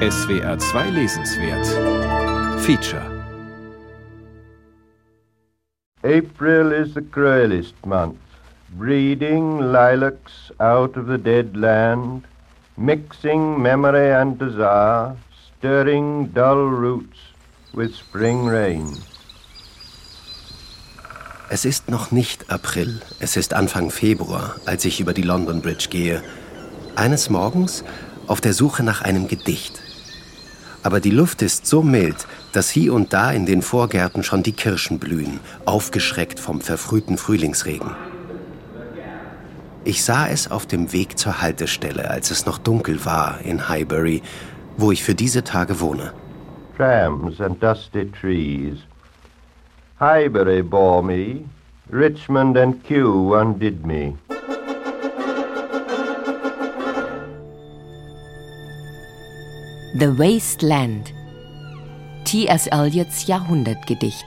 SWR 2 Lesenswert Feature April is the cruelest month, breeding lilacs out of the dead land, mixing memory and desire, stirring dull roots with spring rain. Es ist noch nicht April, es ist Anfang Februar, als ich über die London Bridge gehe. Eines Morgens auf der Suche nach einem Gedicht. Aber die Luft ist so mild, dass hier und da in den Vorgärten schon die Kirschen blühen, aufgeschreckt vom verfrühten Frühlingsregen. Ich sah es auf dem Weg zur Haltestelle, als es noch dunkel war in Highbury, wo ich für diese Tage wohne. Trams and dusty trees. Highbury bore me, Richmond and Kew undid me. The Waste Land. T.S. Eliots Jahrhundertgedicht.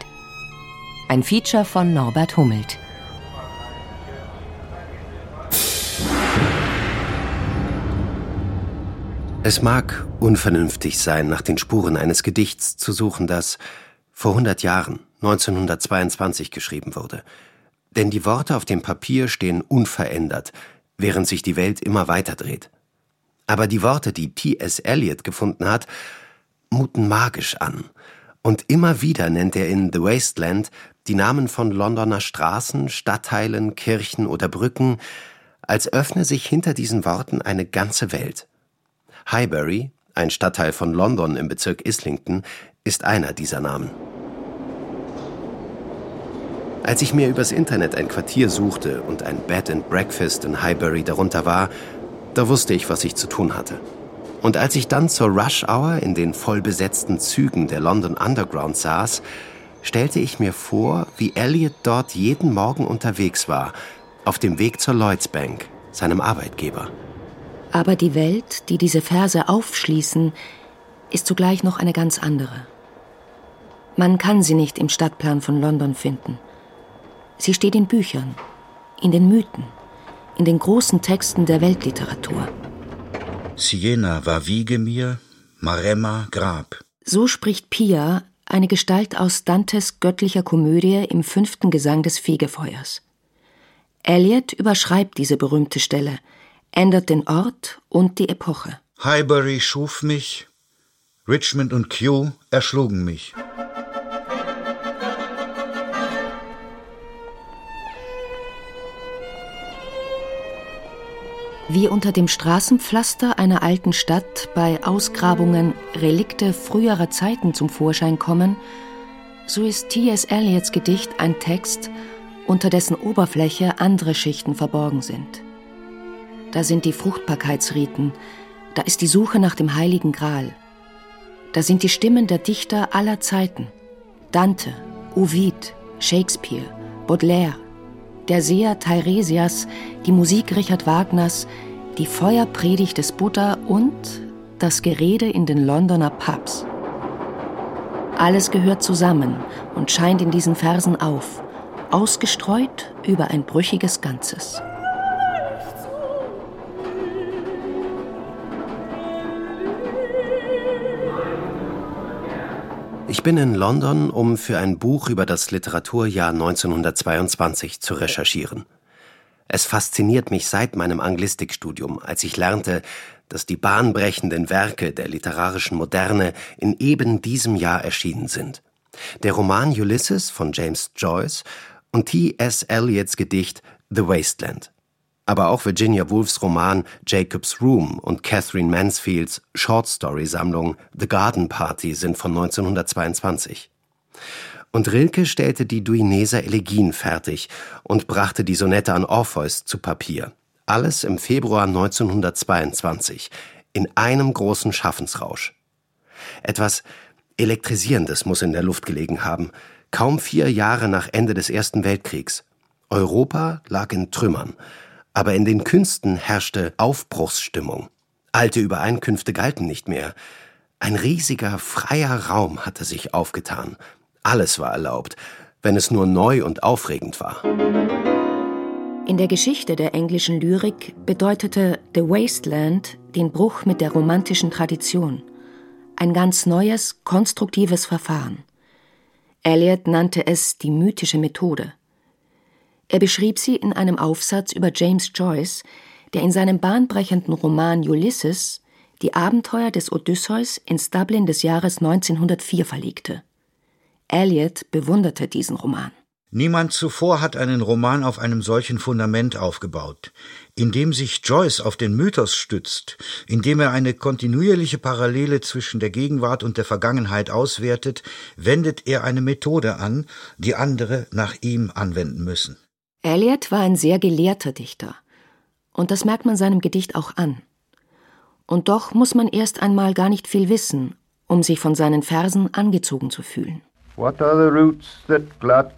Ein Feature von Norbert Hummelt. Es mag unvernünftig sein, nach den Spuren eines Gedichts zu suchen, das vor 100 Jahren, 1922, geschrieben wurde. Denn die Worte auf dem Papier stehen unverändert, während sich die Welt immer weiter dreht. Aber die Worte, die T.S. Eliot gefunden hat, muten magisch an. Und immer wieder nennt er in The Wasteland die Namen von Londoner Straßen, Stadtteilen, Kirchen oder Brücken, als öffne sich hinter diesen Worten eine ganze Welt. Highbury, ein Stadtteil von London im Bezirk Islington, ist einer dieser Namen. Als ich mir übers Internet ein Quartier suchte und ein Bed and Breakfast in Highbury darunter war, da wusste ich, was ich zu tun hatte. Und als ich dann zur Rush Hour in den vollbesetzten Zügen der London Underground saß, stellte ich mir vor, wie Elliot dort jeden Morgen unterwegs war, auf dem Weg zur Lloyds Bank, seinem Arbeitgeber. Aber die Welt, die diese Verse aufschließen, ist zugleich noch eine ganz andere. Man kann sie nicht im Stadtplan von London finden. Sie steht in Büchern, in den Mythen, in den großen Texten der Weltliteratur. Siena war Wiege mir, Maremma Grab. So spricht Pia, eine Gestalt aus Dantes göttlicher Komödie im fünften Gesang des Fegefeuers. Eliot überschreibt diese berühmte Stelle, ändert den Ort und die Epoche. Highbury schuf mich, Richmond und Kew erschlugen mich. Wie unter dem Straßenpflaster einer alten Stadt bei Ausgrabungen Relikte früherer Zeiten zum Vorschein kommen, so ist T.S. Eliots Gedicht ein Text, unter dessen Oberfläche andere Schichten verborgen sind. Da sind die Fruchtbarkeitsriten, da ist die Suche nach dem heiligen Gral. Da sind die Stimmen der Dichter aller Zeiten. Dante, Ovid, Shakespeare, Baudelaire, der Seher Teiresias, die Musik Richard Wagners, die Feuerpredigt des Buddha und das Gerede in den Londoner Pubs. Alles gehört zusammen und scheint in diesen Versen auf, ausgestreut über ein brüchiges Ganzes. Ich bin in London, um für ein Buch über das Literaturjahr 1922 zu recherchieren. Es fasziniert mich seit meinem Anglistikstudium, als ich lernte, dass die bahnbrechenden Werke der literarischen Moderne in eben diesem Jahr erschienen sind. Der Roman Ulysses von James Joyce und T.S. Eliots Gedicht The Wasteland aber auch Virginia Woolfs Roman Jacob's Room und Catherine Mansfields Short-Story-Sammlung The Garden Party sind von 1922. Und Rilke stellte die Duineser Elegien fertig und brachte die Sonette an Orpheus zu Papier. Alles im Februar 1922, in einem großen Schaffensrausch. Etwas Elektrisierendes muss in der Luft gelegen haben, kaum vier Jahre nach Ende des Ersten Weltkriegs. Europa lag in Trümmern, aber in den Künsten herrschte Aufbruchsstimmung. Alte Übereinkünfte galten nicht mehr. Ein riesiger, freier Raum hatte sich aufgetan. Alles war erlaubt, wenn es nur neu und aufregend war. In der Geschichte der englischen Lyrik bedeutete The Wasteland den Bruch mit der romantischen Tradition. Ein ganz neues, konstruktives Verfahren. Eliot nannte es die mythische Methode. Er beschrieb sie in einem Aufsatz über James Joyce, der in seinem bahnbrechenden Roman Ulysses die Abenteuer des Odysseus ins Dublin des Jahres 1904 verlegte. Eliot bewunderte diesen Roman. Niemand zuvor hat einen Roman auf einem solchen Fundament aufgebaut, indem sich Joyce auf den Mythos stützt, indem er eine kontinuierliche Parallele zwischen der Gegenwart und der Vergangenheit auswertet, wendet er eine Methode an, die andere nach ihm anwenden müssen. Eliot war ein sehr gelehrter Dichter, und das merkt man seinem Gedicht auch an. Und doch muss man erst einmal gar nicht viel wissen, um sich von seinen Versen angezogen zu fühlen. What are the roots that clutch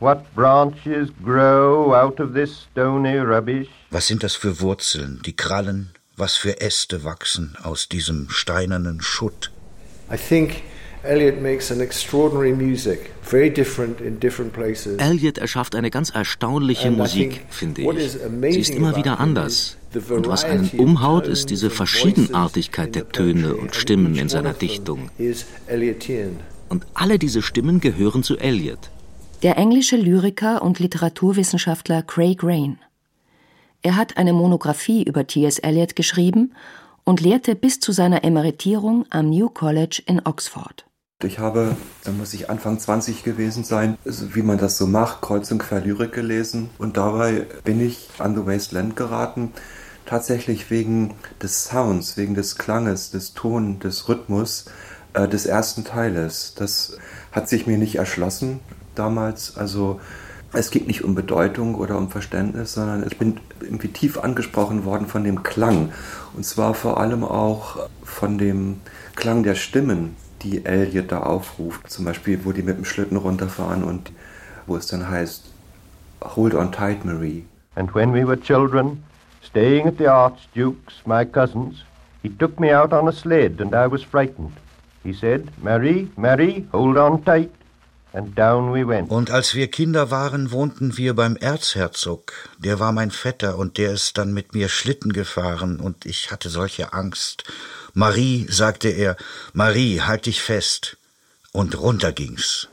What branches grow out of this stony rubbish? Was sind das für Wurzeln, die krallen? Was für Äste wachsen aus diesem steinernen Schutt? I think Eliot makes an extraordinary music, very different in different places. Eliot erschafft eine ganz erstaunliche Musik, finde ich. Sie ist immer wieder anders. Und was einen umhaut, ist diese Verschiedenartigkeit der Töne und Stimmen in seiner Dichtung. Und alle diese Stimmen gehören zu Eliot der englische Lyriker und Literaturwissenschaftler Craig Rain. Er hat eine Monographie über T.S. Eliot geschrieben und lehrte bis zu seiner Emeritierung am New College in Oxford. Ich habe, da muss ich Anfang 20 gewesen sein, wie man das so macht, kreuz und quer Lyrik gelesen. Und dabei bin ich an The Wasteland geraten, tatsächlich wegen des Sounds, wegen des Klanges, des Ton, des Rhythmus äh, des ersten Teiles. Das hat sich mir nicht erschlossen damals. Also es geht nicht um Bedeutung oder um Verständnis, sondern ich bin irgendwie tief angesprochen worden von dem Klang. Und zwar vor allem auch von dem Klang der Stimmen, die Elliot da aufruft. Zum Beispiel, wo die mit dem Schlitten runterfahren und wo es dann heißt, Hold on tight, Marie. And when we were children, staying at the Archduke's, my cousin's, he took me out on a sled and I was frightened. He said, Marie, Marie, hold on tight. Und als wir Kinder waren, wohnten wir beim Erzherzog. Der war mein Vetter und der ist dann mit mir Schlitten gefahren und ich hatte solche Angst. Marie, sagte er, Marie, halt dich fest. Und runter ging's.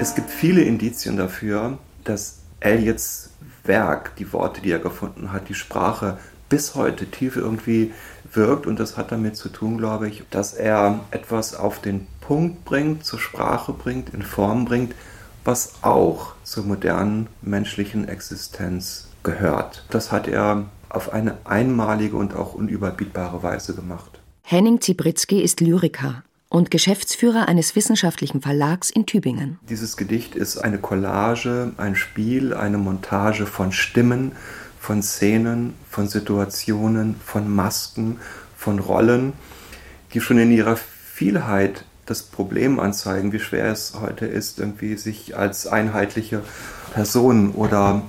Es gibt viele Indizien dafür, dass Elliots Werk, die Worte, die er gefunden hat, die Sprache bis heute tief irgendwie wirkt. Und das hat damit zu tun, glaube ich, dass er etwas auf den Punkt bringt, zur Sprache bringt, in Form bringt, was auch zur modernen menschlichen Existenz gehört. Das hat er auf eine einmalige und auch unüberbietbare Weise gemacht. Henning Zibritzky ist Lyriker und Geschäftsführer eines wissenschaftlichen Verlags in Tübingen. Dieses Gedicht ist eine Collage, ein Spiel, eine Montage von Stimmen, von Szenen, von Situationen, von Masken, von Rollen, die schon in ihrer Vielheit das Problem anzeigen, wie schwer es heute ist, irgendwie sich als einheitliche Person oder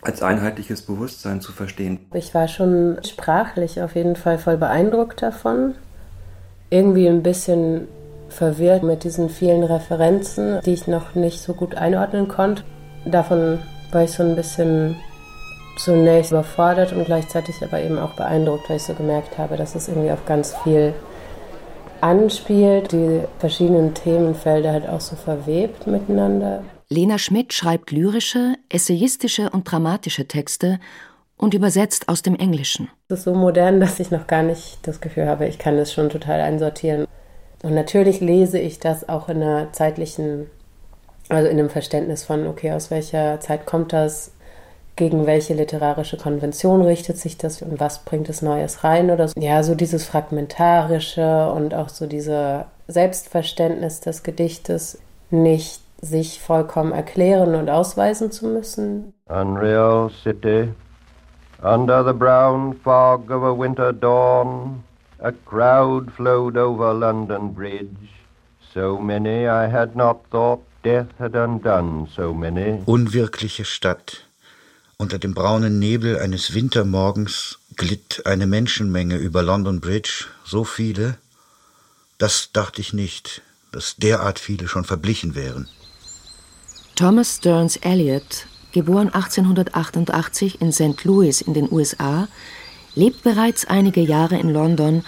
als einheitliches Bewusstsein zu verstehen. Ich war schon sprachlich auf jeden Fall voll beeindruckt davon. Irgendwie ein bisschen verwirrt mit diesen vielen Referenzen, die ich noch nicht so gut einordnen konnte. Davon war ich so ein bisschen zunächst überfordert und gleichzeitig aber eben auch beeindruckt, weil ich so gemerkt habe, dass es irgendwie auf ganz viel anspielt, die verschiedenen Themenfelder halt auch so verwebt miteinander. Lena Schmidt schreibt lyrische, essayistische und dramatische Texte und übersetzt aus dem Englischen. Es ist so modern, dass ich noch gar nicht das Gefühl habe, ich kann es schon total einsortieren. Und natürlich lese ich das auch in einer zeitlichen, also in einem Verständnis von, okay, aus welcher Zeit kommt das, gegen welche literarische Konvention richtet sich das und was bringt es Neues rein oder so. Ja, so dieses Fragmentarische und auch so dieser Selbstverständnis des Gedichtes nicht sich vollkommen erklären und ausweisen zu müssen. Unreal city, under the brown fog of a winter dawn, a crowd flowed over London Bridge. So many I had not thought death had undone so many. Unwirkliche Stadt unter dem braunen Nebel eines Wintermorgens glitt eine Menschenmenge über London Bridge, so viele, das dachte ich nicht, dass derart viele schon verblichen wären. Thomas Stearns Eliot geboren 1888 in St. Louis in den USA, lebt bereits einige Jahre in London,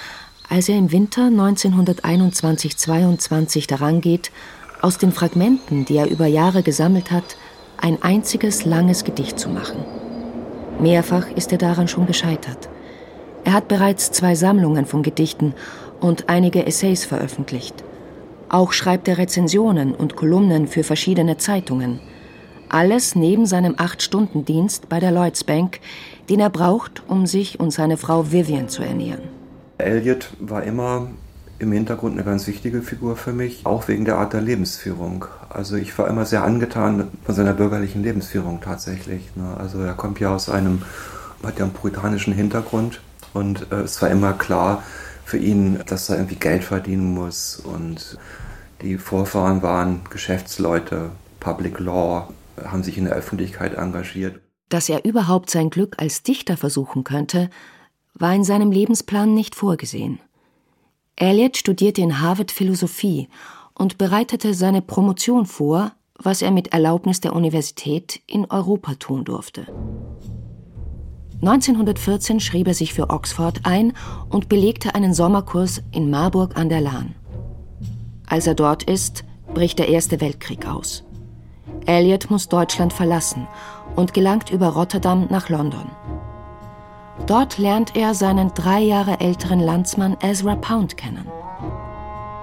als er im Winter 1921-22 daran geht, aus den Fragmenten, die er über Jahre gesammelt hat, ein einziges langes Gedicht zu machen. Mehrfach ist er daran schon gescheitert. Er hat bereits zwei Sammlungen von Gedichten und einige Essays veröffentlicht. Auch schreibt er Rezensionen und Kolumnen für verschiedene Zeitungen. Alles neben seinem Acht-Stunden-Dienst bei der Lloyds Bank, den er braucht, um sich und seine Frau Vivian zu ernähren. Elliot war immer im Hintergrund eine ganz wichtige Figur für mich, auch wegen der Art der Lebensführung. Also ich war immer sehr angetan von seiner bürgerlichen Lebensführung tatsächlich. Ne? Also er kommt ja aus einem, hat ja einen puritanischen Hintergrund und äh, es war immer klar für ihn, dass er irgendwie Geld verdienen muss und die Vorfahren waren Geschäftsleute, Public Law, haben sich in der Öffentlichkeit engagiert. Dass er überhaupt sein Glück als Dichter versuchen könnte, war in seinem Lebensplan nicht vorgesehen. Eliot studierte in Harvard Philosophie und bereitete seine Promotion vor, was er mit Erlaubnis der Universität in Europa tun durfte. 1914 schrieb er sich für Oxford ein und belegte einen Sommerkurs in Marburg an der Lahn. Als er dort ist, bricht der Erste Weltkrieg aus. Eliot muss Deutschland verlassen und gelangt über Rotterdam nach London. Dort lernt er seinen drei Jahre älteren Landsmann Ezra Pound kennen.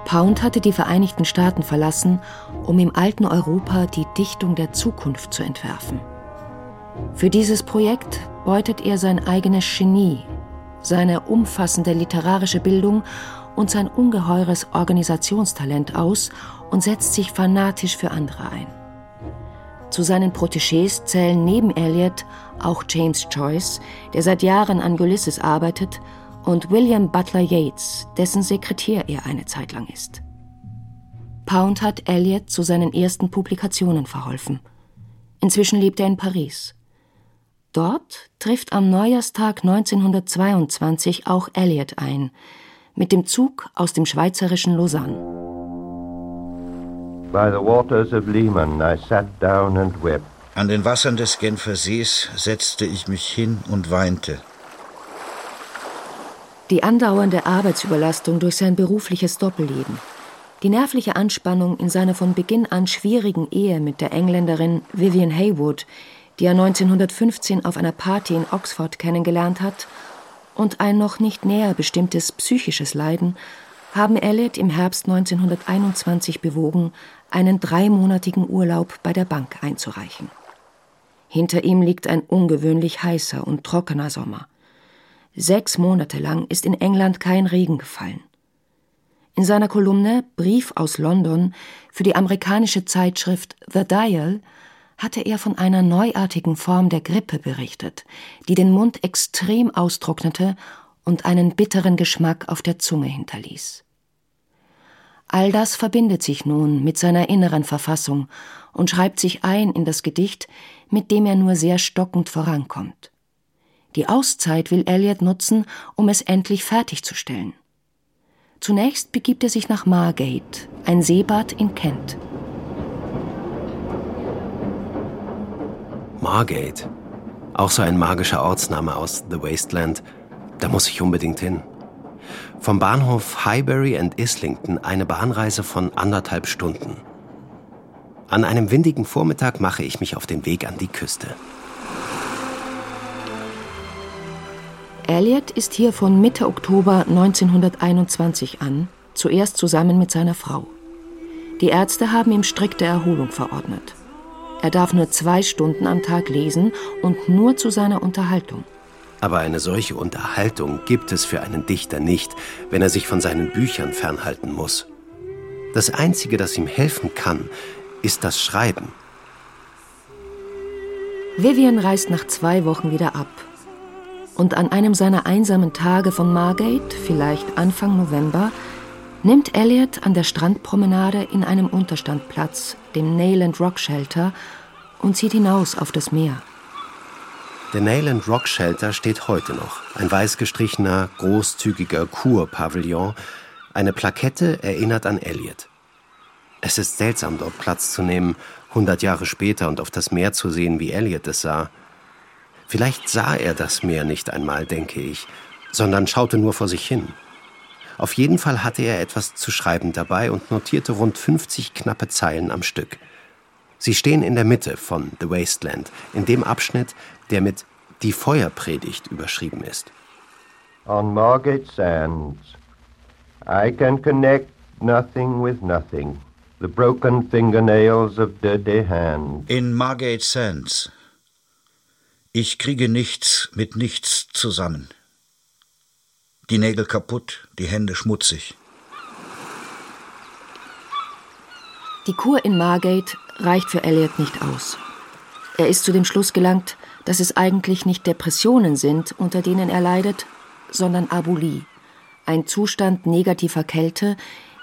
Pound hatte die Vereinigten Staaten verlassen, um im alten Europa die Dichtung der Zukunft zu entwerfen. Für dieses Projekt beutet er sein eigenes Genie, seine umfassende literarische Bildung und sein ungeheures Organisationstalent aus und setzt sich fanatisch für andere ein. Zu seinen Protégés zählen neben Eliot auch James Joyce, der seit Jahren an Ulysses arbeitet, und William Butler Yeats, dessen Sekretär er eine Zeit lang ist. Pound hat Eliot zu seinen ersten Publikationen verholfen. Inzwischen lebt er in Paris. Dort trifft am Neujahrstag 1922 auch Eliot ein, mit dem Zug aus dem schweizerischen Lausanne. An den Wassern des Genfer Sees setzte ich mich hin und weinte. Die andauernde Arbeitsüberlastung durch sein berufliches Doppelleben, die nervliche Anspannung in seiner von Beginn an schwierigen Ehe mit der Engländerin Vivian Haywood, die er 1915 auf einer Party in Oxford kennengelernt hat, und ein noch nicht näher bestimmtes psychisches Leiden haben Elliot im Herbst 1921 bewogen, einen dreimonatigen Urlaub bei der Bank einzureichen. Hinter ihm liegt ein ungewöhnlich heißer und trockener Sommer. Sechs Monate lang ist in England kein Regen gefallen. In seiner Kolumne Brief aus London für die amerikanische Zeitschrift The Dial hatte er von einer neuartigen Form der Grippe berichtet, die den Mund extrem austrocknete und einen bitteren Geschmack auf der Zunge hinterließ. All das verbindet sich nun mit seiner inneren Verfassung und schreibt sich ein in das Gedicht, mit dem er nur sehr stockend vorankommt. Die Auszeit will Eliot nutzen, um es endlich fertigzustellen. Zunächst begibt er sich nach Margate, ein Seebad in Kent. Margate, auch so ein magischer Ortsname aus The Wasteland – da muss ich unbedingt hin. Vom Bahnhof Highbury and Islington eine Bahnreise von anderthalb Stunden. An einem windigen Vormittag mache ich mich auf den Weg an die Küste. Elliot ist hier von Mitte Oktober 1921 an, zuerst zusammen mit seiner Frau. Die Ärzte haben ihm strikte Erholung verordnet. Er darf nur zwei Stunden am Tag lesen und nur zu seiner Unterhaltung. Aber eine solche Unterhaltung gibt es für einen Dichter nicht, wenn er sich von seinen Büchern fernhalten muss. Das Einzige, das ihm helfen kann, ist das Schreiben. Vivian reist nach zwei Wochen wieder ab. Und an einem seiner einsamen Tage von Margate, vielleicht Anfang November, nimmt Elliot an der Strandpromenade in einem Unterstand Platz, dem Nayland Rock Shelter, und zieht hinaus auf das Meer. Der Nayland Rock Shelter steht heute noch. Ein weiß gestrichener, großzügiger Kurpavillon. Eine Plakette erinnert an Elliot. Es ist seltsam, dort Platz zu nehmen, hundert Jahre später und auf das Meer zu sehen, wie Elliot es sah. Vielleicht sah er das Meer nicht einmal, denke ich, sondern schaute nur vor sich hin. Auf jeden Fall hatte er etwas zu schreiben dabei und notierte rund 50 knappe Zeilen am Stück. Sie stehen in der Mitte von The Wasteland, in dem Abschnitt, der mit Die Feuerpredigt überschrieben ist. On Margate Sands, I can connect nothing with nothing. The broken fingernails of dirty hands. In Margate Sands. Ich kriege nichts mit nichts zusammen. Die Nägel kaputt, die Hände schmutzig. Die Kur in Margate reicht für Elliot nicht aus. Er ist zu dem Schluss gelangt, dass es eigentlich nicht Depressionen sind, unter denen er leidet, sondern Abulie, ein Zustand negativer Kälte,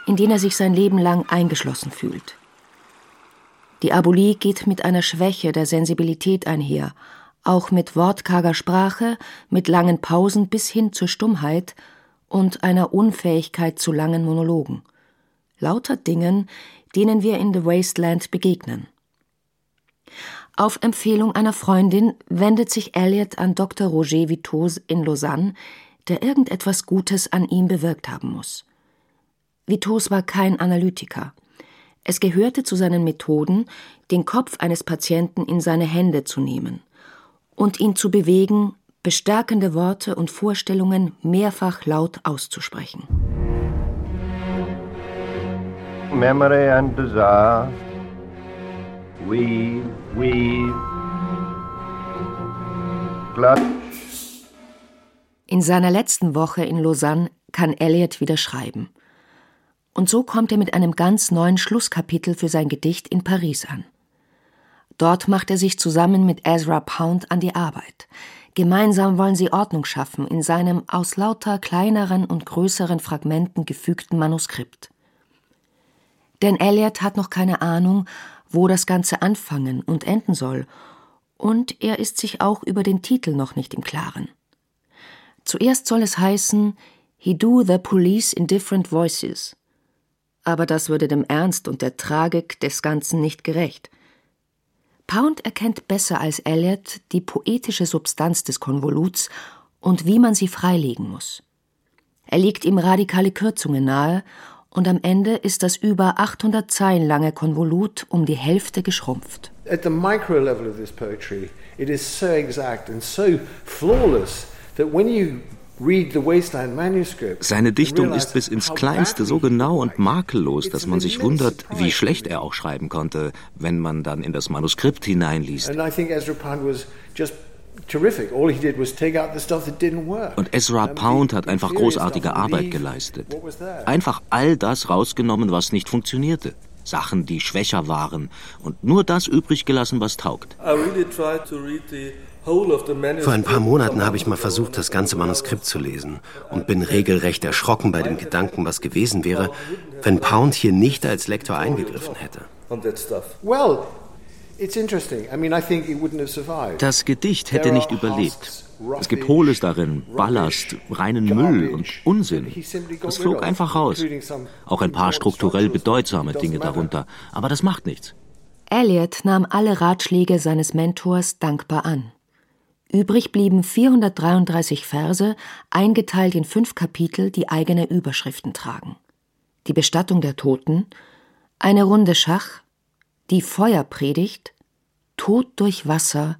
in den er sich sein Leben lang eingeschlossen fühlt. Die Abulie geht mit einer Schwäche der Sensibilität einher, auch mit wortkarger Sprache, mit langen Pausen bis hin zur Stummheit und einer Unfähigkeit zu langen Monologen. Lauter Dingen, denen wir in The Wasteland begegnen. Auf Empfehlung einer Freundin wendet sich Elliot an Dr. Roger Vitos in Lausanne, der irgendetwas Gutes an ihm bewirkt haben muss. Vitos war kein Analytiker. Es gehörte zu seinen Methoden, den Kopf eines Patienten in seine Hände zu nehmen und ihn zu bewegen, bestärkende Worte und Vorstellungen mehrfach laut auszusprechen. Memory and desire, weave, weave, clutch. In seiner letzten Woche in Lausanne kann Eliot wieder schreiben. Und so kommt er mit einem ganz neuen Schlusskapitel für sein Gedicht in Paris an. Dort macht er sich zusammen mit Ezra Pound an die Arbeit. Gemeinsam wollen sie Ordnung schaffen in seinem aus lauter kleineren und größeren Fragmenten gefügten Manuskript. Denn Elliot hat noch keine Ahnung, wo das Ganze anfangen und enden soll, und er ist sich auch über den Titel noch nicht im Klaren. Zuerst soll es heißen He do the police in different voices, aber das würde dem Ernst und der Tragik des Ganzen nicht gerecht. Pound erkennt besser als Eliot die poetische Substanz des Konvoluts und wie man sie freilegen muss. Er legt ihm radikale Kürzungen nahe und am Ende ist das über 800 Zeilen lange Konvolut um die Hälfte geschrumpft. At the micro level of this poetry, it is so exact and so flawless that when you seine Dichtung ist bis ins Kleinste so genau und makellos, dass man sich wundert, wie schlecht er auch schreiben konnte, wenn man dann in das Manuskript hineinliest. Und Ezra Pound hat einfach großartige Arbeit geleistet. Einfach all das rausgenommen, was nicht funktionierte. Sachen, die schwächer waren und nur das übrig gelassen, was taugt. Vor ein paar Monaten habe ich mal versucht, das ganze Manuskript zu lesen und bin regelrecht erschrocken bei dem Gedanken, was gewesen wäre, wenn Pound hier nicht als Lektor eingegriffen hätte. Das Gedicht hätte nicht überlebt. Es gibt Hohles darin, Ballast, reinen Müll und Unsinn. Das flog einfach raus. Auch ein paar strukturell bedeutsame Dinge darunter. Aber das macht nichts. Elliot nahm alle Ratschläge seines Mentors dankbar an. Übrig blieben 433 Verse, eingeteilt in fünf Kapitel, die eigene Überschriften tragen. Die Bestattung der Toten, eine Runde Schach, die Feuerpredigt, Tod durch Wasser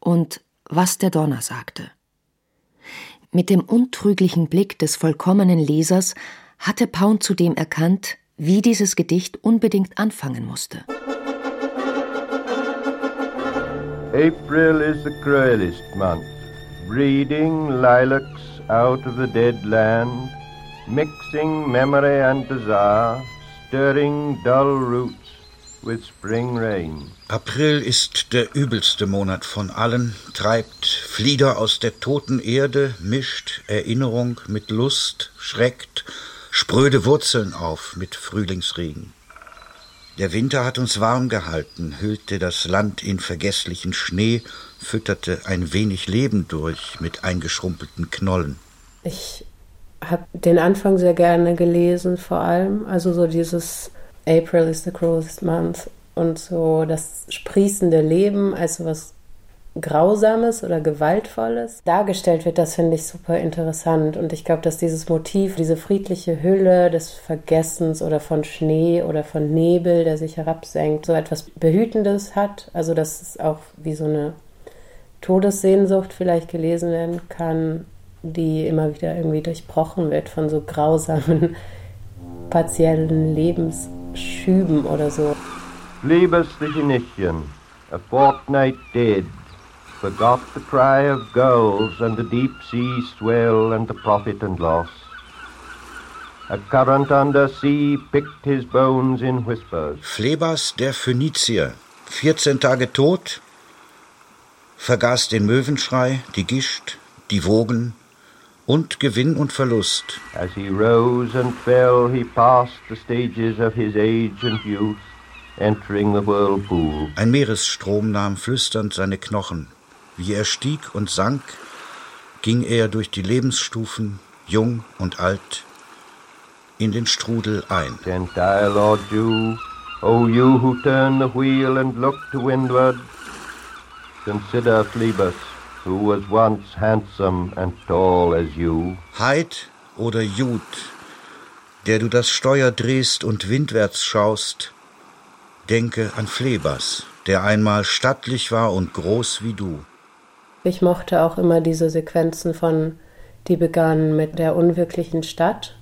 und was der Donner sagte. Mit dem untrüglichen Blick des vollkommenen Lesers hatte Pound zudem erkannt, wie dieses Gedicht unbedingt anfangen musste. April is the cruelest month, breeding lilacs out of the dead land, mixing memory and desire, stirring dull roots. April ist der übelste Monat von allen, treibt Flieder aus der toten Erde, mischt Erinnerung mit Lust, schreckt spröde Wurzeln auf mit Frühlingsregen. Der Winter hat uns warm gehalten, hüllte das Land in vergesslichen Schnee, fütterte ein wenig Leben durch mit eingeschrumpelten Knollen. Ich habe den Anfang sehr gerne gelesen, vor allem. Also so dieses April is the cruelest month. und so das sprießende Leben als was Grausames oder Gewaltvolles dargestellt wird, das finde ich super interessant. Und ich glaube, dass dieses Motiv, diese friedliche Hülle des Vergessens oder von Schnee oder von Nebel, der sich herabsenkt, so etwas Behütendes hat. Also, dass es auch wie so eine Todessehnsucht vielleicht gelesen werden kann, die immer wieder irgendwie durchbrochen wird von so grausamen, partiellen Lebensschüben oder so. Liebesliche Nichtchen, a fortnight dead forgot the cry of gulls and the deep sea swell and the profit and loss. A current under sea picked his bones in whispers. Phlebas der Phönizier, 14 Tage tot, vergaß den Möwenschrei, die Gischt, die Wogen und Gewinn und Verlust. As he rose and fell, he passed the stages of his age and youth, entering the whirlpool. Ein Meeresstrom nahm flüsternd seine Knochen. Wie er stieg und sank, ging er durch die Lebensstufen, jung und alt, in den Strudel ein. Gentile or Jew, O you who turn the wheel and look to windward, consider Phlebas, who was once handsome and tall as you. Heid oder Jud, der du das Steuer drehst und windwärts schaust, denke an Phlebas, der einmal stattlich war und groß wie du. Ich mochte auch immer diese Sequenzen von, die begannen mit der unwirklichen Stadt.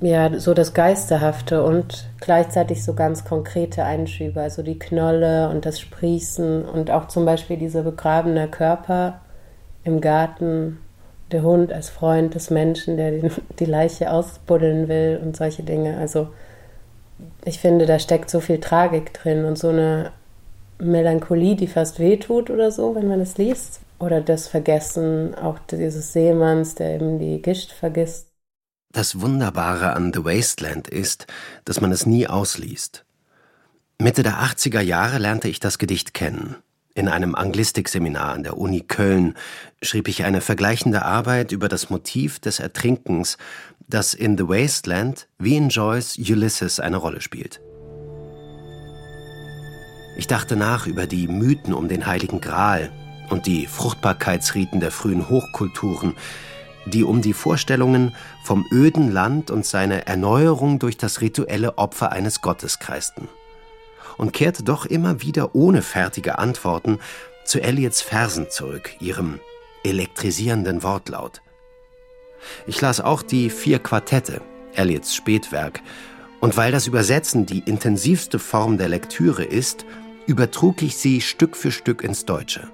Ja, so das Geisterhafte und gleichzeitig so ganz konkrete Einschübe, also die Knolle und das Sprießen und auch zum Beispiel dieser begrabene Körper im Garten, der Hund als Freund des Menschen, der die Leiche ausbuddeln will und solche Dinge. Also ich finde, da steckt so viel Tragik drin und so eine Melancholie, die fast wehtut oder so, wenn man es liest oder das Vergessen auch dieses Seemanns, der eben die Gischt vergisst. Das Wunderbare an The Wasteland ist, dass man es nie ausliest. Mitte der 80er Jahre lernte ich das Gedicht kennen. In einem Anglistikseminar an der Uni Köln schrieb ich eine vergleichende Arbeit über das Motiv des Ertrinkens, das in The Wasteland wie in Joyce Ulysses eine Rolle spielt. Ich dachte nach über die Mythen um den Heiligen Gral, und die Fruchtbarkeitsriten der frühen Hochkulturen, die um die Vorstellungen vom öden Land und seine Erneuerung durch das rituelle Opfer eines Gottes kreisten. Und kehrte doch immer wieder ohne fertige Antworten zu Eliots Versen zurück, ihrem elektrisierenden Wortlaut. Ich las auch die vier Quartette, Eliots Spätwerk, und weil das Übersetzen die intensivste Form der Lektüre ist, übertrug ich sie Stück für Stück ins Deutsche.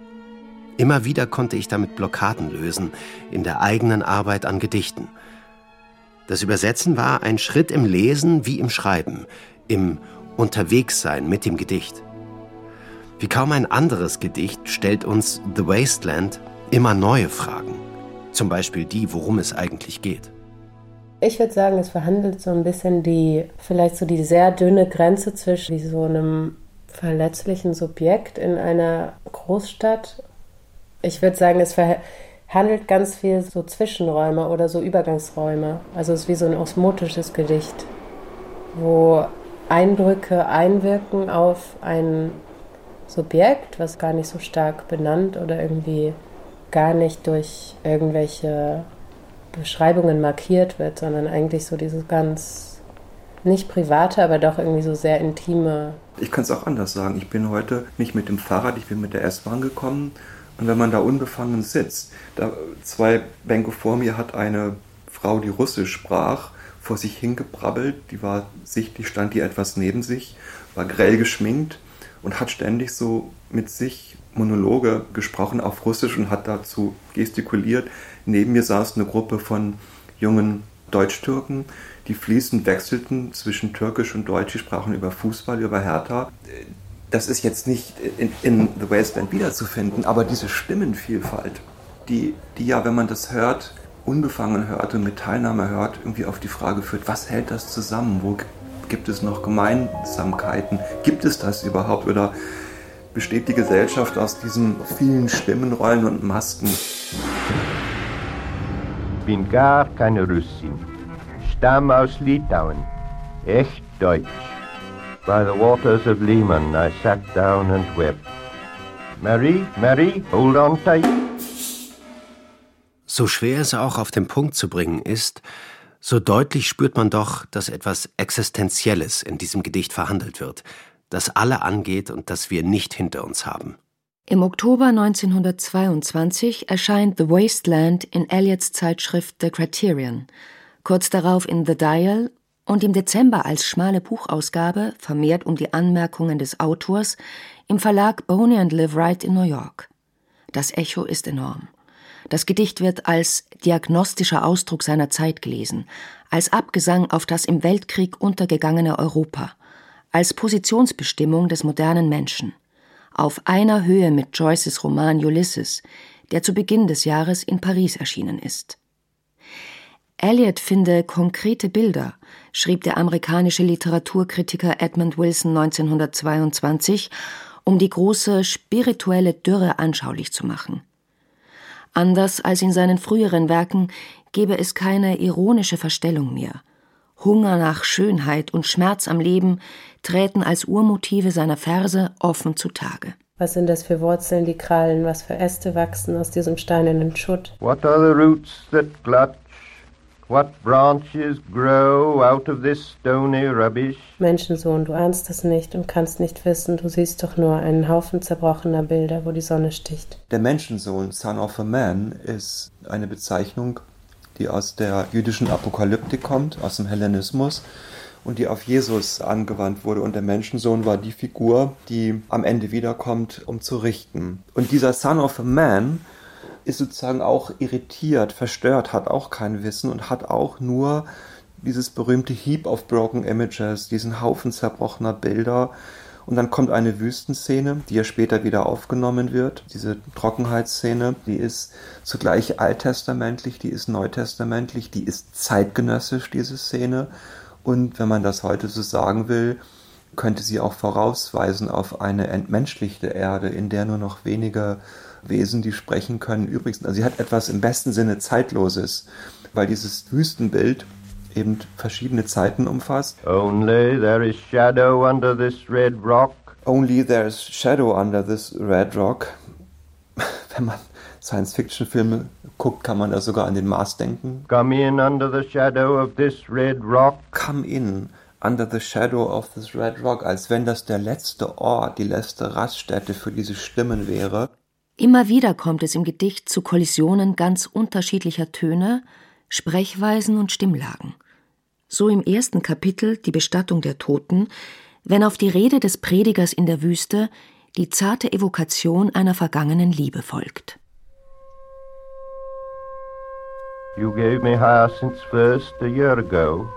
Immer wieder konnte ich damit Blockaden lösen in der eigenen Arbeit an Gedichten. Das Übersetzen war ein Schritt im Lesen wie im Schreiben, im Unterwegssein mit dem Gedicht. Wie kaum ein anderes Gedicht stellt uns The Wasteland immer neue Fragen. Zum Beispiel die, worum es eigentlich geht. Ich würde sagen, es verhandelt so ein bisschen die, vielleicht so die sehr dünne Grenze zwischen so einem verletzlichen Subjekt in einer Großstadt ich würde sagen, es handelt ganz viel so Zwischenräume oder so Übergangsräume. Also es ist wie so ein osmotisches Gedicht, wo Eindrücke einwirken auf ein Subjekt, was gar nicht so stark benannt oder irgendwie gar nicht durch irgendwelche Beschreibungen markiert wird, sondern eigentlich so dieses ganz nicht private, aber doch irgendwie so sehr intime. Ich kann es auch anders sagen. Ich bin heute nicht mit dem Fahrrad, ich bin mit der S-Bahn gekommen und wenn man da unbefangen sitzt, da zwei Bänke vor mir hat eine Frau, die Russisch sprach, vor sich hingebrabbelt, die war sichtlich, stand die etwas neben sich, war grell geschminkt und hat ständig so mit sich Monologe gesprochen auf Russisch und hat dazu gestikuliert. Neben mir saß eine Gruppe von jungen Deutsch-Türken, die fließend wechselten zwischen Türkisch und Deutsch, die sprachen über Fußball, über Hertha. Das ist jetzt nicht in, in The Wasteland wiederzufinden, aber diese Stimmenvielfalt, die, die ja, wenn man das hört, unbefangen hört und mit Teilnahme hört, irgendwie auf die Frage führt, was hält das zusammen? Wo gibt es noch Gemeinsamkeiten? Gibt es das überhaupt? Oder besteht die Gesellschaft aus diesen vielen Stimmenrollen und Masken? Ich bin gar keine Russin. Stamm aus Litauen. Echt deutsch. By the waters of Lehman I sat down and wept. Mary, Mary, hold on tight. So schwer es auch auf den Punkt zu bringen ist, so deutlich spürt man doch, dass etwas Existenzielles in diesem Gedicht verhandelt wird, das alle angeht und das wir nicht hinter uns haben. Im Oktober 1922 erscheint The Wasteland in Elliots Zeitschrift The Criterion, kurz darauf in The Dial und im Dezember als schmale Buchausgabe, vermehrt um die Anmerkungen des Autors, im Verlag Boney and Live Right in New York. Das Echo ist enorm. Das Gedicht wird als diagnostischer Ausdruck seiner Zeit gelesen, als Abgesang auf das im Weltkrieg untergegangene Europa, als Positionsbestimmung des modernen Menschen, auf einer Höhe mit Joyces Roman Ulysses, der zu Beginn des Jahres in Paris erschienen ist. Eliot finde konkrete Bilder, schrieb der amerikanische Literaturkritiker Edmund Wilson 1922, um die große spirituelle Dürre anschaulich zu machen. Anders als in seinen früheren Werken gebe es keine ironische Verstellung mehr. Hunger nach Schönheit und Schmerz am Leben träten als Urmotive seiner Verse offen zutage. Was sind das für Wurzeln, die krallen? Was für Äste wachsen aus diesem steinernen Schutt? What are the roots that clutch What branches grow out of this stony rubbish? Menschensohn, du ahnst es nicht und kannst nicht wissen, du siehst doch nur einen Haufen zerbrochener Bilder, wo die Sonne sticht. Der Menschensohn, Son of a Man, ist eine Bezeichnung, die aus der jüdischen Apokalyptik kommt, aus dem Hellenismus und die auf Jesus angewandt wurde. Und der Menschensohn war die Figur, die am Ende wiederkommt, um zu richten. Und dieser Son of a Man ist sozusagen auch irritiert, verstört, hat auch kein Wissen und hat auch nur dieses berühmte Heap of Broken Images, diesen Haufen zerbrochener Bilder. Und dann kommt eine Wüstenszene, die ja später wieder aufgenommen wird. Diese Trockenheitsszene, die ist zugleich alttestamentlich, die ist neutestamentlich, die ist zeitgenössisch, diese Szene. Und wenn man das heute so sagen will, könnte sie auch vorausweisen auf eine entmenschlichte Erde, in der nur noch wenige Wesen, die sprechen können. Übrigens, also sie hat etwas im besten Sinne Zeitloses, weil dieses Wüstenbild eben verschiedene Zeiten umfasst. Only there is shadow under this red rock. Only there is shadow under this red rock. Wenn man Science-Fiction-Filme guckt, kann man da sogar an den Mars denken. Come in under the shadow of this red rock. Come in under the shadow of this red rock, als wenn das der letzte Ort, die letzte Raststätte für diese Stimmen wäre. Immer wieder kommt es im Gedicht zu Kollisionen ganz unterschiedlicher Töne, Sprechweisen und Stimmlagen. So im ersten Kapitel Die Bestattung der Toten, wenn auf die Rede des Predigers in der Wüste die zarte Evokation einer vergangenen Liebe folgt. You gave me hyacinths first a year ago.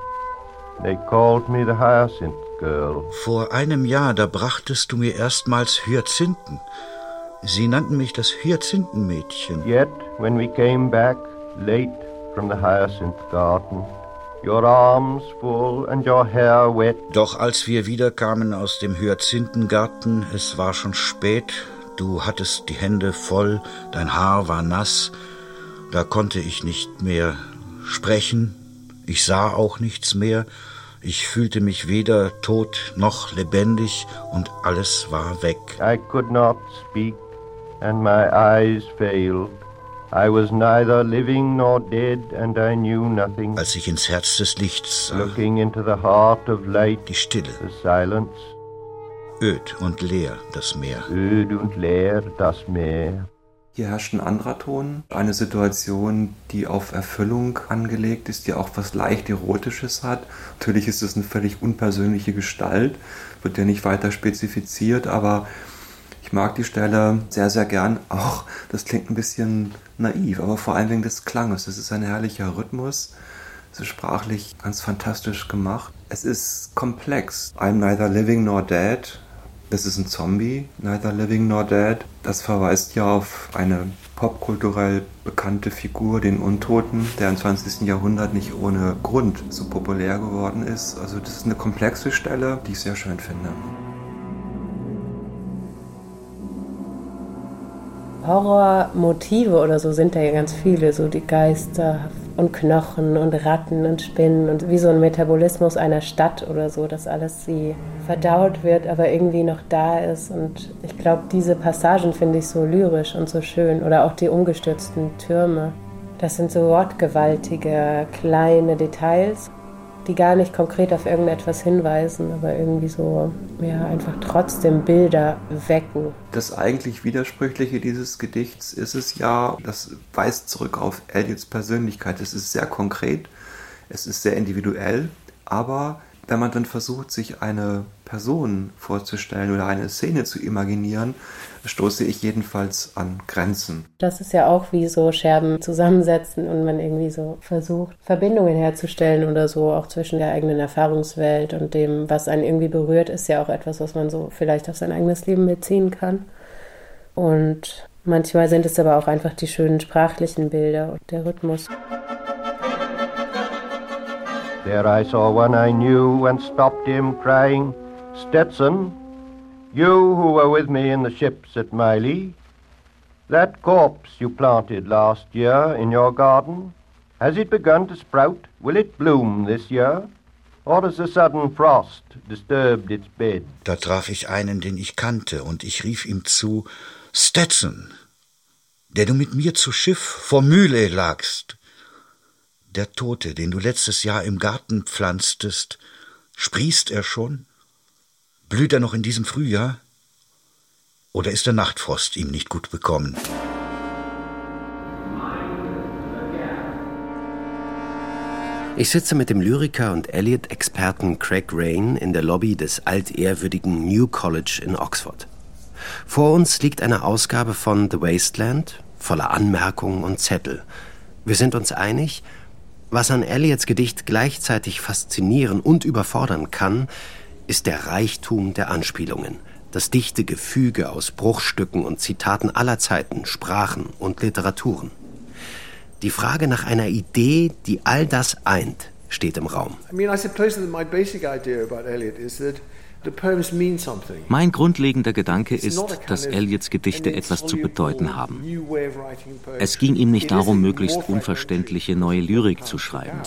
They called me the hyacinth girl. Vor einem Jahr, da brachtest du mir erstmals Hyazinthen. Sie nannten mich das Hyazinthenmädchen. Yet, when we came back late from the hyacinth garden, your arms full and your hair wet. Doch als wir wiederkamen aus dem Hyazinthengarten, es war schon spät, du hattest die Hände voll, dein Haar war nass, da konnte ich nicht mehr sprechen, ich sah auch nichts mehr, ich fühlte mich weder tot noch lebendig und alles war weg. I could not speak and my eyes failed. I was neither living nor dead, and I knew nothing. Als ich ins Herz des Lichts sah, looking into the heart of light, die Stille, the silence, öd und leer das Meer, öd und leer das Meer. Hier herrscht ein anderer Ton, eine Situation, die auf Erfüllung angelegt ist, die auch was leicht Erotisches hat. Natürlich ist es eine völlig unpersönliche Gestalt, wird ja nicht weiter spezifiziert, aber ich mag die Stelle sehr, sehr gern. Auch, das klingt ein bisschen naiv, aber vor allem wegen des Klanges. Das ist ein herrlicher Rhythmus. Es ist sprachlich ganz fantastisch gemacht. Es ist komplex. I'm neither living nor dead. Das ist ein Zombie, neither living nor dead. Das verweist ja auf eine popkulturell bekannte Figur, den Untoten, der im 20. Jahrhundert nicht ohne Grund so populär geworden ist. Also das ist eine komplexe Stelle, die ich sehr schön finde. Horrormotive oder so sind da ja ganz viele, so die Geister, und Knochen und Ratten und Spinnen und wie so ein Metabolismus einer Stadt oder so, dass alles sie verdaut wird, aber irgendwie noch da ist. Und ich glaube, diese Passagen finde ich so lyrisch und so schön. Oder auch die umgestürzten Türme. Das sind so wortgewaltige kleine Details die gar nicht konkret auf irgendetwas hinweisen, aber irgendwie so, ja, einfach trotzdem Bilder wecken. Das eigentlich Widersprüchliche dieses Gedichts ist es ja, das weist zurück auf Elliots Persönlichkeit. Es ist sehr konkret, es ist sehr individuell, aber wenn man dann versucht, sich eine Person vorzustellen oder eine Szene zu imaginieren, stoße ich jedenfalls an Grenzen. Das ist ja auch wie so Scherben zusammensetzen und man irgendwie so versucht, Verbindungen herzustellen oder so, auch zwischen der eigenen Erfahrungswelt und dem, was einen irgendwie berührt, ist ja auch etwas, was man so vielleicht auf sein eigenes Leben beziehen kann. Und manchmal sind es aber auch einfach die schönen sprachlichen Bilder und der Rhythmus. There I saw one I knew and stopped him, crying, Stetson, you who were with me in the ships at Miley, that corpse you planted last year in your garden, has it begun to sprout? Will it bloom this year? Or has a sudden frost disturbed its bed? Da traf ich einen, den ich kannte, und ich rief ihm zu, Stetson, der du mit mir zu Schiff vor Mühle lagst. Der Tote, den du letztes Jahr im Garten pflanztest, sprießt er schon? Blüht er noch in diesem Frühjahr? Oder ist der Nachtfrost ihm nicht gut bekommen? Ich sitze mit dem Lyriker und Eliot-Experten Craig Rain in der Lobby des altehrwürdigen New College in Oxford. Vor uns liegt eine Ausgabe von The Wasteland, voller Anmerkungen und Zettel. Wir sind uns einig, was an Eliots Gedicht gleichzeitig faszinieren und überfordern kann, ist der Reichtum der Anspielungen, das dichte Gefüge aus Bruchstücken und Zitaten aller Zeiten, Sprachen und Literaturen. Die Frage nach einer Idee, die all das eint, steht im Raum. I mean, I suppose that my basic idea about Eliot is that mein grundlegender Gedanke ist, dass Eliots Gedichte etwas zu bedeuten haben. Es ging ihm nicht darum, möglichst unverständliche neue Lyrik zu schreiben.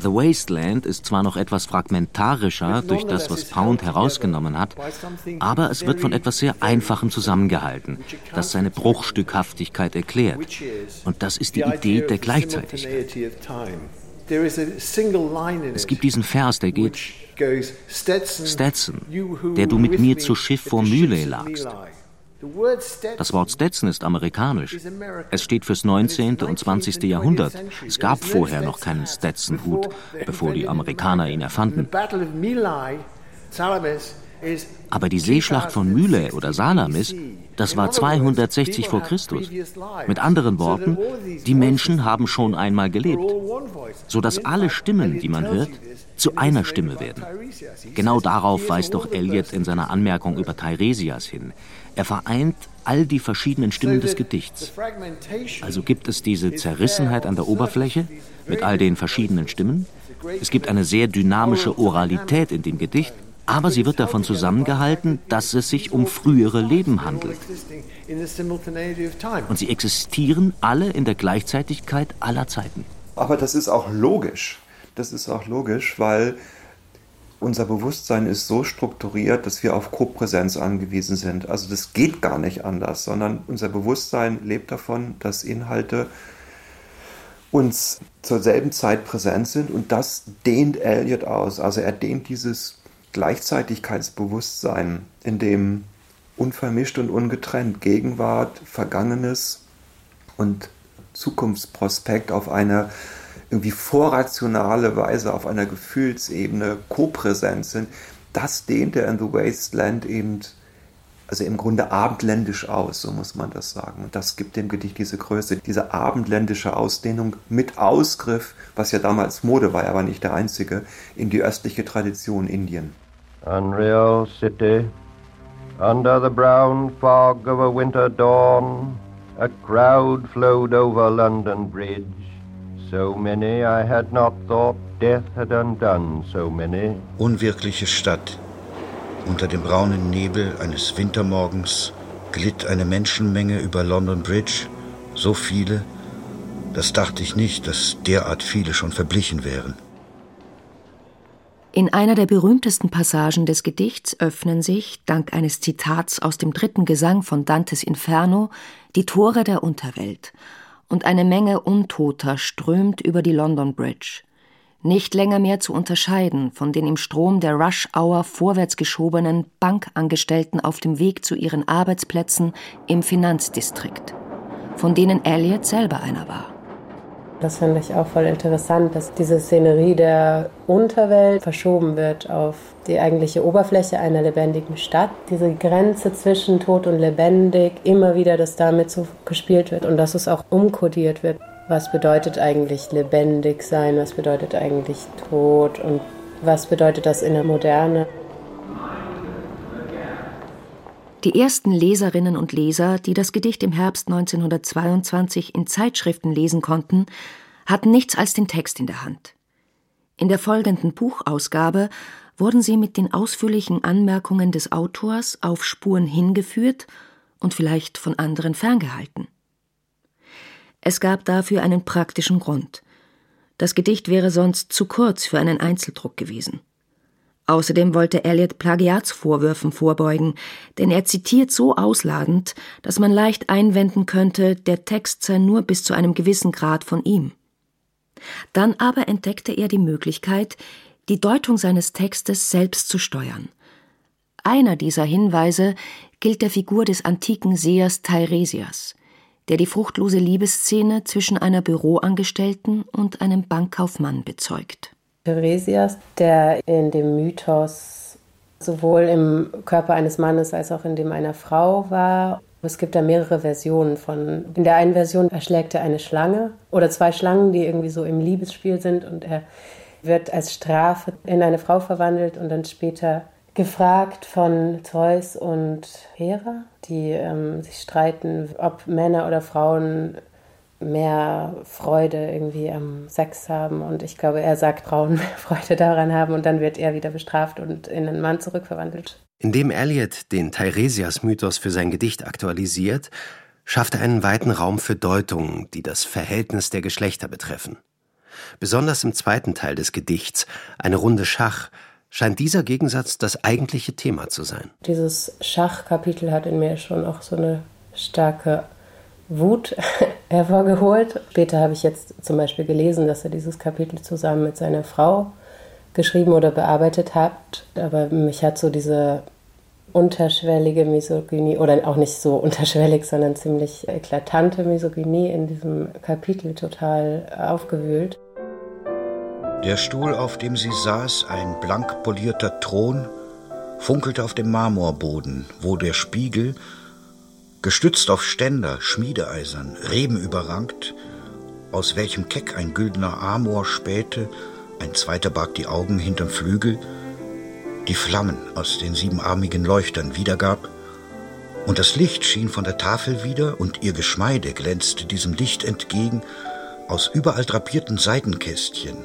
The Wasteland ist zwar noch etwas fragmentarischer durch das, was Pound herausgenommen hat, aber es wird von etwas sehr Einfachem zusammengehalten, das seine Bruchstückhaftigkeit erklärt. Und das ist die Idee der Gleichzeitigkeit. Es gibt diesen Vers, der geht, Stetson, der du mit mir zu Schiff vor Mühle lagst. Das Wort Stetson ist amerikanisch. Es steht fürs 19. und 20. Jahrhundert. Es gab vorher noch keinen Stetson-Hut, bevor die Amerikaner ihn erfanden. Aber die Seeschlacht von Mylae oder Salamis, das war 260 vor Christus. Mit anderen Worten, die Menschen haben schon einmal gelebt, sodass alle Stimmen, die man hört, zu einer Stimme werden. Genau darauf weist doch Eliot in seiner Anmerkung über Teiresias hin. Er vereint all die verschiedenen Stimmen des Gedichts. Also gibt es diese Zerrissenheit an der Oberfläche mit all den verschiedenen Stimmen. Es gibt eine sehr dynamische Oralität in dem Gedicht, aber sie wird davon zusammengehalten, dass es sich um frühere Leben handelt. Und sie existieren alle in der Gleichzeitigkeit aller Zeiten. Aber das ist auch logisch. Das ist auch logisch, weil unser Bewusstsein ist so strukturiert, dass wir auf Kopräsenz angewiesen sind. Also das geht gar nicht anders, sondern unser Bewusstsein lebt davon, dass Inhalte uns zur selben Zeit präsent sind und das dehnt Elliot aus. Also er dehnt dieses Gleichzeitigkeitsbewusstsein, in dem unvermischt und ungetrennt Gegenwart, Vergangenes und Zukunftsprospekt auf eine irgendwie vorrationale Weise auf einer Gefühlsebene kopräsent sind, das dehnt er in The Wasteland eben, also im Grunde abendländisch aus, so muss man das sagen. Und das gibt dem Gedicht diese Größe, diese abendländische Ausdehnung mit Ausgriff, was ja damals Mode war, aber nicht der einzige, in die östliche Tradition Indien. Unreal City, under the brown fog of a winter dawn, a crowd flowed over London Bridge. So many I had not thought death had undone so many. Unwirkliche Stadt. Unter dem braunen Nebel eines Wintermorgens glitt eine Menschenmenge über London Bridge, so viele, Das dachte ich nicht, dass derart viele schon verblichen wären. In einer der berühmtesten Passagen des Gedichts öffnen sich, dank eines Zitats aus dem dritten Gesang von Dantes Inferno, die Tore der Unterwelt, und eine Menge Untoter strömt über die London Bridge, nicht länger mehr zu unterscheiden von den im Strom der Rush Hour vorwärts geschobenen Bankangestellten auf dem Weg zu ihren Arbeitsplätzen im Finanzdistrikt, von denen Elliot selber einer war. Das finde ich auch voll interessant, dass diese Szenerie der Unterwelt verschoben wird auf die eigentliche Oberfläche einer lebendigen Stadt. Diese Grenze zwischen tot und lebendig, immer wieder, dass damit so gespielt wird und dass es auch umkodiert wird. Was bedeutet eigentlich lebendig sein? Was bedeutet eigentlich tot? Und was bedeutet das in der Moderne? Die ersten Leserinnen und Leser, die das Gedicht im Herbst 1922 in Zeitschriften lesen konnten, hatten nichts als den Text in der Hand. In der folgenden Buchausgabe wurden sie mit den ausführlichen Anmerkungen des Autors auf Spuren hingeführt und vielleicht von anderen ferngehalten. Es gab dafür einen praktischen Grund. Das Gedicht wäre sonst zu kurz für einen Einzeldruck gewesen. Außerdem wollte Eliot Plagiatsvorwürfen vorbeugen, denn er zitiert so ausladend, dass man leicht einwenden könnte, der Text sei nur bis zu einem gewissen Grad von ihm. Dann aber entdeckte er die Möglichkeit, die Deutung seines Textes selbst zu steuern. Einer dieser Hinweise gilt der Figur des antiken Sehers Teiresias, der die fruchtlose Liebesszene zwischen einer Büroangestellten und einem Bankkaufmann bezeugt. Theresias, der in dem Mythos sowohl im Körper eines Mannes als auch in dem einer Frau war. Es gibt da mehrere Versionen von. In der einen Version erschlägt er eine Schlange oder zwei Schlangen, die irgendwie so im Liebesspiel sind und er wird als Strafe in eine Frau verwandelt und dann später gefragt von Zeus und Hera, die ähm, sich streiten, ob Männer oder Frauen mehr Freude irgendwie am Sex haben. Und ich glaube, er sagt, Frauen mehr Freude daran haben und dann wird er wieder bestraft und in einen Mann zurückverwandelt. Indem Eliot den Teiresias-Mythos für sein Gedicht aktualisiert, schafft er einen weiten Raum für Deutungen, die das Verhältnis der Geschlechter betreffen. Besonders im zweiten Teil des Gedichts, eine Runde Schach, scheint dieser Gegensatz das eigentliche Thema zu sein. Dieses Schachkapitel hat in mir schon auch so eine starke Wut hervorgeholt. Später habe ich jetzt zum Beispiel gelesen, dass er dieses Kapitel zusammen mit seiner Frau geschrieben oder bearbeitet hat. Aber mich hat so diese unterschwellige Misogynie oder auch nicht so unterschwellig, sondern ziemlich eklatante Misogynie in diesem Kapitel total aufgewühlt. Der Stuhl, auf dem sie saß, ein blank polierter Thron, funkelte auf dem Marmorboden, wo der Spiegel gestützt auf Ständer, Schmiedeeisern, Reben überrankt, aus welchem Keck ein güldener Amor spähte, ein zweiter barg die Augen hinterm Flügel, die Flammen aus den siebenarmigen Leuchtern wiedergab, und das Licht schien von der Tafel wieder, und ihr Geschmeide glänzte diesem Licht entgegen aus überall drapierten Seitenkästchen,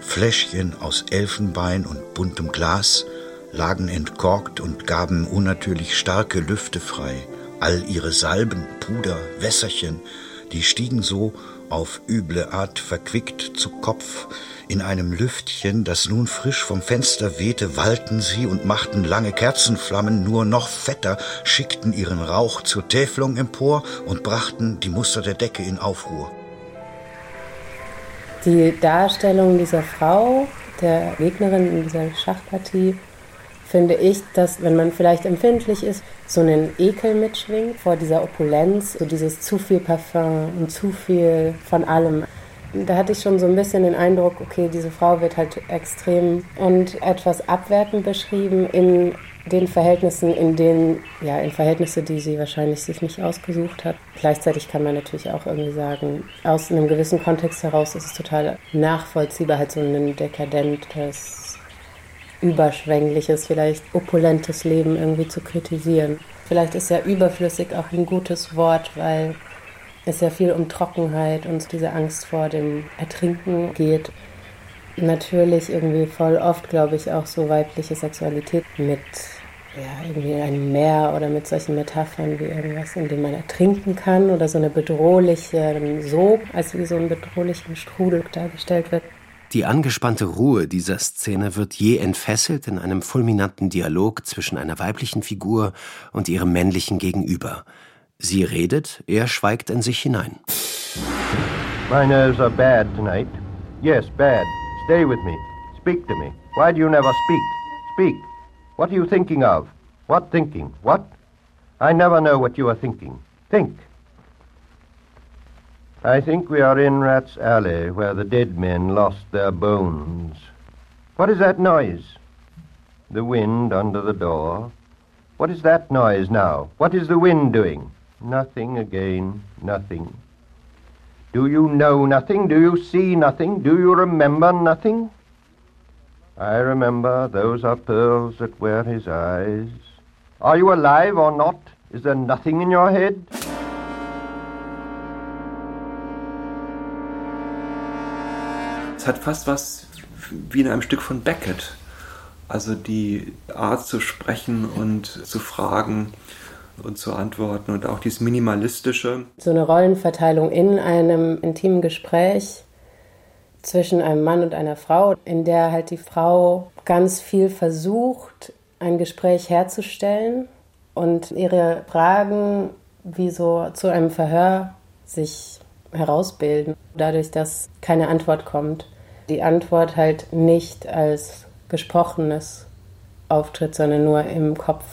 Fläschchen aus Elfenbein und buntem Glas, lagen entkorkt und gaben unnatürlich starke Lüfte frei. All ihre Salben, Puder, Wässerchen, die stiegen so auf üble Art verquickt zu Kopf. In einem Lüftchen, das nun frisch vom Fenster wehte, wallten sie und machten lange Kerzenflammen nur noch fetter, schickten ihren Rauch zur Täfelung empor und brachten die Muster der Decke in Aufruhr. Die Darstellung dieser Frau, der Gegnerin in dieser Schachpartie, finde ich, dass wenn man vielleicht empfindlich ist, so einen Ekel mitschwingt vor dieser Opulenz, so dieses zu viel Parfum und zu viel von allem. Da hatte ich schon so ein bisschen den Eindruck, okay, diese Frau wird halt extrem und etwas abwertend beschrieben in den Verhältnissen, in denen, ja, in Verhältnisse, die sie wahrscheinlich sich nicht ausgesucht hat. Gleichzeitig kann man natürlich auch irgendwie sagen, aus einem gewissen Kontext heraus ist es total nachvollziehbar, halt so ein dekadentes überschwängliches, vielleicht opulentes Leben irgendwie zu kritisieren. Vielleicht ist ja überflüssig auch ein gutes Wort, weil es ja viel um Trockenheit und diese Angst vor dem Ertrinken geht. Natürlich irgendwie voll oft, glaube ich, auch so weibliche Sexualität mit ja, irgendwie ein Meer oder mit solchen Metaphern wie irgendwas, in dem man ertrinken kann oder so eine bedrohliche Sog, als wie so ein bedrohlichen Strudel dargestellt wird. Die angespannte Ruhe dieser Szene wird je entfesselt in einem fulminanten Dialog zwischen einer weiblichen Figur und ihrem männlichen Gegenüber. Sie redet, er schweigt in sich hinein. My nerves are bad tonight. Yes, bad. Stay with me. Speak to me. Why do you never speak? Speak. What are you thinking of? What thinking? What? I never know what you are thinking. Think. I think we are in Rat's Alley, where the dead men lost their bones. What is that noise? The wind under the door. What is that noise now? What is the wind doing? Nothing again, nothing. Do you know nothing? Do you see nothing? Do you remember nothing? I remember those are pearls that wear his eyes. Are you alive or not? Is there nothing in your head? Es hat fast was wie in einem Stück von Beckett. Also die Art zu sprechen und zu fragen und zu antworten und auch dieses Minimalistische. So eine Rollenverteilung in einem intimen Gespräch zwischen einem Mann und einer Frau, in der halt die Frau ganz viel versucht, ein Gespräch herzustellen und ihre Fragen wie so zu einem Verhör sich herausbilden, dadurch, dass keine Antwort kommt. Die Antwort halt nicht als gesprochenes auftritt, sondern nur im Kopf